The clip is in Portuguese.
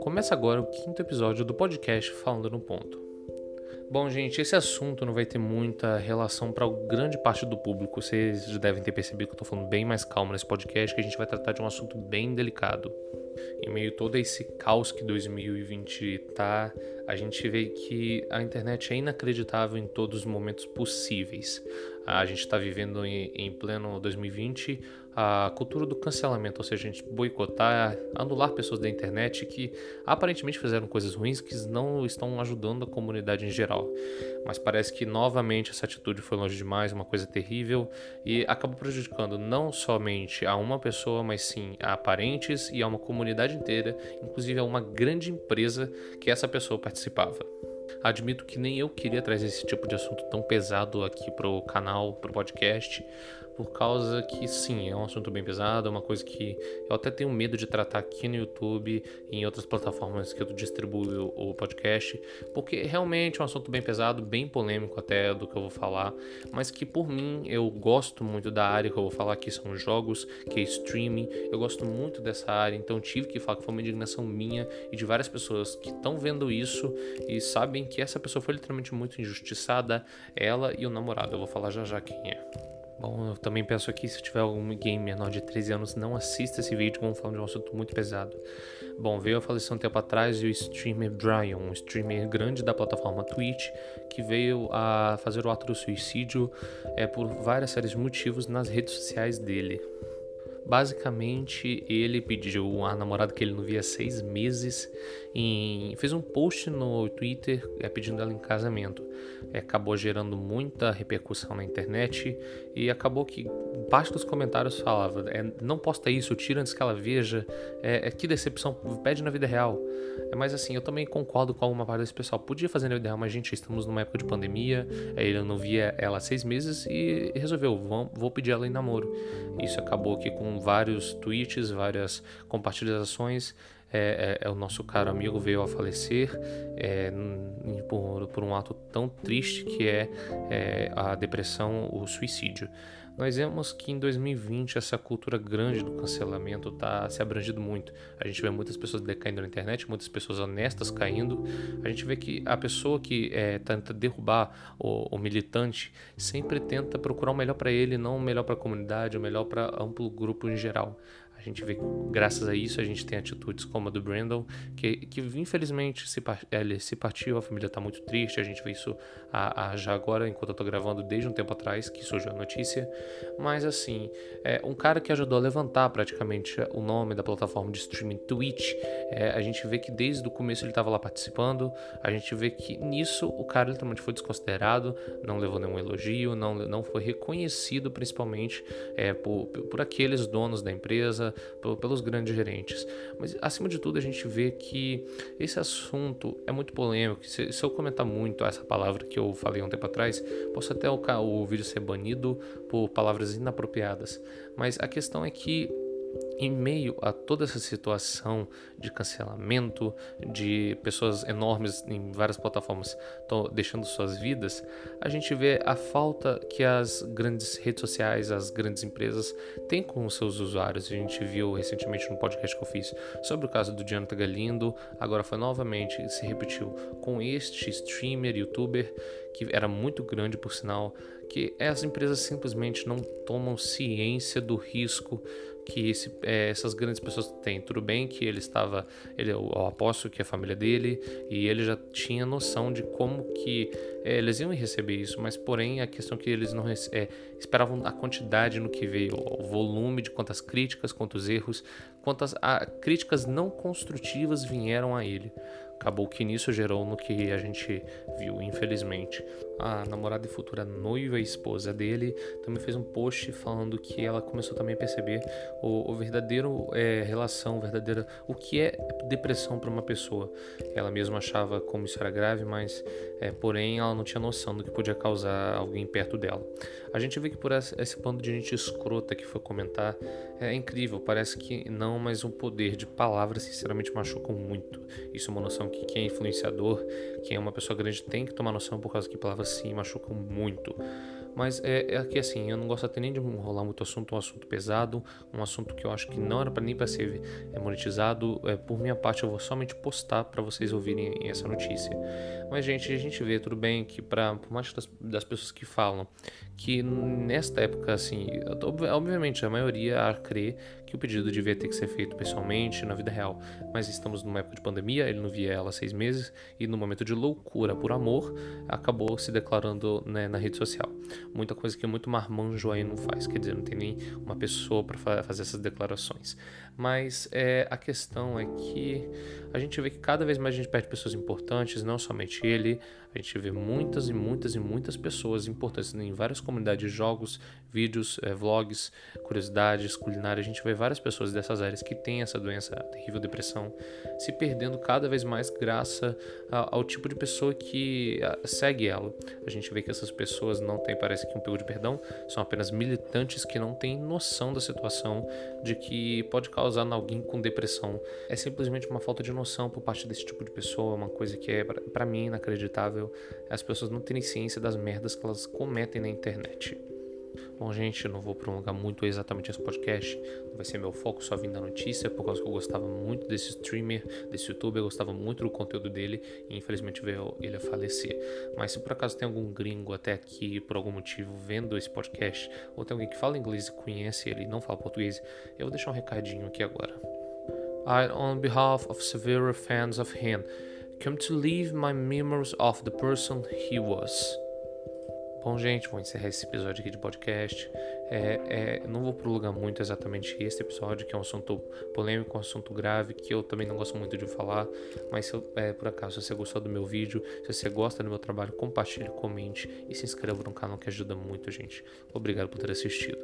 Começa agora o quinto episódio do podcast Falando no Ponto. Bom, gente, esse assunto não vai ter muita relação para grande parte do público. Vocês já devem ter percebido que eu estou falando bem mais calmo nesse podcast, que a gente vai tratar de um assunto bem delicado. Em meio a todo esse caos que 2020 tá, a gente vê que a internet é inacreditável em todos os momentos possíveis. A gente está vivendo em, em pleno 2020 a cultura do cancelamento, ou seja, a gente boicotar, anular pessoas da internet que aparentemente fizeram coisas ruins que não estão ajudando a comunidade em geral. Mas parece que novamente essa atitude foi longe demais, uma coisa terrível e acabou prejudicando não somente a uma pessoa, mas sim a parentes e a uma comunidade inteira, inclusive a uma grande empresa que essa pessoa participava. Admito que nem eu queria trazer esse tipo de assunto tão pesado aqui pro canal, pro podcast, por causa que sim, é um assunto bem pesado, é uma coisa que eu até tenho medo de tratar aqui no YouTube e em outras plataformas que eu distribuo o podcast, porque realmente é um assunto bem pesado, bem polêmico até do que eu vou falar, mas que por mim eu gosto muito da área que eu vou falar aqui são jogos, que é streaming, eu gosto muito dessa área, então tive que falar que foi uma indignação minha e de várias pessoas que estão vendo isso e sabem que essa pessoa foi literalmente muito injustiçada, ela e o namorado, eu vou falar já já quem é. Bom, eu também peço aqui, se tiver algum game menor de 13 anos, não assista esse vídeo, vamos falar de um assunto muito pesado. Bom, veio a falecer um tempo atrás o streamer Brian, um streamer grande da plataforma Twitch, que veio a fazer o ato do suicídio é, por várias séries de motivos nas redes sociais dele. Basicamente, ele pediu a namorada que ele não via há seis meses e fez um post no Twitter é, pedindo ela em casamento. É, acabou gerando muita repercussão na internet e acabou que parte dos comentários falava é, não posta isso, tira antes que ela veja, é, é que decepção, pede na vida real. É, mas assim, eu também concordo com alguma parte desse pessoal. Podia fazer na vida real, mas gente, estamos numa época de pandemia, ele não via ela há seis meses e resolveu, vou, vou pedir ela em namoro. Isso acabou aqui com vários tweets, várias compartilhações. É, é, é, o nosso caro amigo veio a falecer é, por, por, um ato tão triste que é, é, a depressão, o suicídio. Nós vemos que em 2020 essa cultura grande do cancelamento está se abrangindo muito. A gente vê muitas pessoas decaindo na internet, muitas pessoas honestas caindo. A gente vê que a pessoa que é, tenta derrubar o, o militante sempre tenta procurar o melhor para ele, não o melhor para a comunidade, o melhor para amplo grupo em geral. A gente vê que, graças a isso, a gente tem atitudes como a do Brandon, que, que infelizmente se, ele se partiu, a família está muito triste. A gente vê isso a, a, já agora, enquanto eu tô gravando, desde um tempo atrás, que surgiu a notícia. Mas, assim, é um cara que ajudou a levantar praticamente o nome da plataforma de streaming Twitch. É, a gente vê que desde o começo ele estava lá participando. A gente vê que nisso o cara literalmente foi desconsiderado, não levou nenhum elogio, não, não foi reconhecido, principalmente é, por, por aqueles donos da empresa pelos grandes gerentes. Mas acima de tudo a gente vê que esse assunto é muito polêmico. Se, se eu comentar muito essa palavra que eu falei um tempo atrás, posso até o, o vídeo ser banido por palavras inapropriadas. Mas a questão é que em meio a toda essa situação de cancelamento, de pessoas enormes em várias plataformas estão deixando suas vidas, a gente vê a falta que as grandes redes sociais, as grandes empresas têm com os seus usuários. A gente viu recentemente no podcast que eu fiz sobre o caso do Jonathan Galindo, agora foi novamente, se repetiu com este streamer, youtuber, que era muito grande por sinal, que as empresas simplesmente não tomam ciência do risco que esse, é, essas grandes pessoas têm. Tudo bem que ele estava, ele, eu aposto que a família dele e ele já tinha noção de como que é, eles iam receber isso, mas porém a questão é que eles não é, esperavam a quantidade no que veio, o volume de quantas críticas, quantos erros, quantas a, críticas não construtivas vieram a ele. Acabou que nisso gerou no que a gente viu, infelizmente. A namorada e futura noiva e esposa dele também fez um post falando que ela começou também a perceber o, o verdadeiro é, relação, o verdadeiro o que é depressão para uma pessoa. Ela mesma achava como isso era grave, mas é, porém ela não tinha noção do que podia causar alguém perto dela. A gente vê que por esse, esse bando de gente escrota que foi comentar é incrível. Parece que não, mas o poder de palavras sinceramente machucam muito. Isso é uma noção que quem é influenciador, quem é uma pessoa grande tem que tomar noção por causa que palavras sim machucam muito. Mas é, é aqui assim, eu não gosto até nem de enrolar muito assunto, um assunto pesado, um assunto que eu acho que não era para nem para ser é, monetizado. É, por minha parte, eu vou somente postar para vocês ouvirem essa notícia. Mas, gente, a gente vê, tudo bem, que para por mais das, das pessoas que falam que nesta época, assim, obviamente a maioria crê que o pedido devia ter que ser feito pessoalmente, na vida real. Mas estamos numa época de pandemia, ele não via ela há seis meses, e no momento de loucura por amor, acabou se declarando né, na rede social. Muita coisa que muito marmanjo aí não faz, quer dizer, não tem nem uma pessoa para fazer essas declarações. Mas é, a questão é que a gente vê que cada vez mais a gente perde pessoas importantes, não somente ele, a gente vê muitas e muitas e muitas pessoas importantes em várias comunidades de jogos, vídeos, é, vlogs, curiosidades, culinária. A gente vê várias pessoas dessas áreas que têm essa doença, a terrível depressão, se perdendo cada vez mais graças ao tipo de pessoa que segue ela. A gente vê que essas pessoas não têm, parece que um pego de perdão, são apenas militantes que não têm noção da situação de que pode causar em alguém com depressão. É simplesmente uma falta de noção por parte desse tipo de pessoa, uma coisa que é para mim inacreditável as pessoas não terem ciência das merdas que elas cometem na internet. Bom, gente, não vou prolongar muito exatamente esse podcast, não vai ser meu foco só vindo da notícia, por causa que eu gostava muito desse streamer, desse youtuber, eu gostava muito do conteúdo dele e infelizmente veio ele a falecer. Mas se por acaso tem algum gringo até aqui, por algum motivo, vendo esse podcast, ou tem alguém que fala inglês e conhece ele e não fala português, eu vou deixar um recadinho aqui agora. I, on behalf of severe fans of him, come to leave my memories of the person he was. Bom, gente, vou encerrar esse episódio aqui de podcast. É, é, não vou prolongar muito exatamente esse episódio, que é um assunto polêmico, um assunto grave, que eu também não gosto muito de falar. Mas se eu, é, por acaso, se você gostou do meu vídeo, se você gosta do meu trabalho, compartilhe, comente e se inscreva no canal que ajuda muito, gente. Obrigado por ter assistido.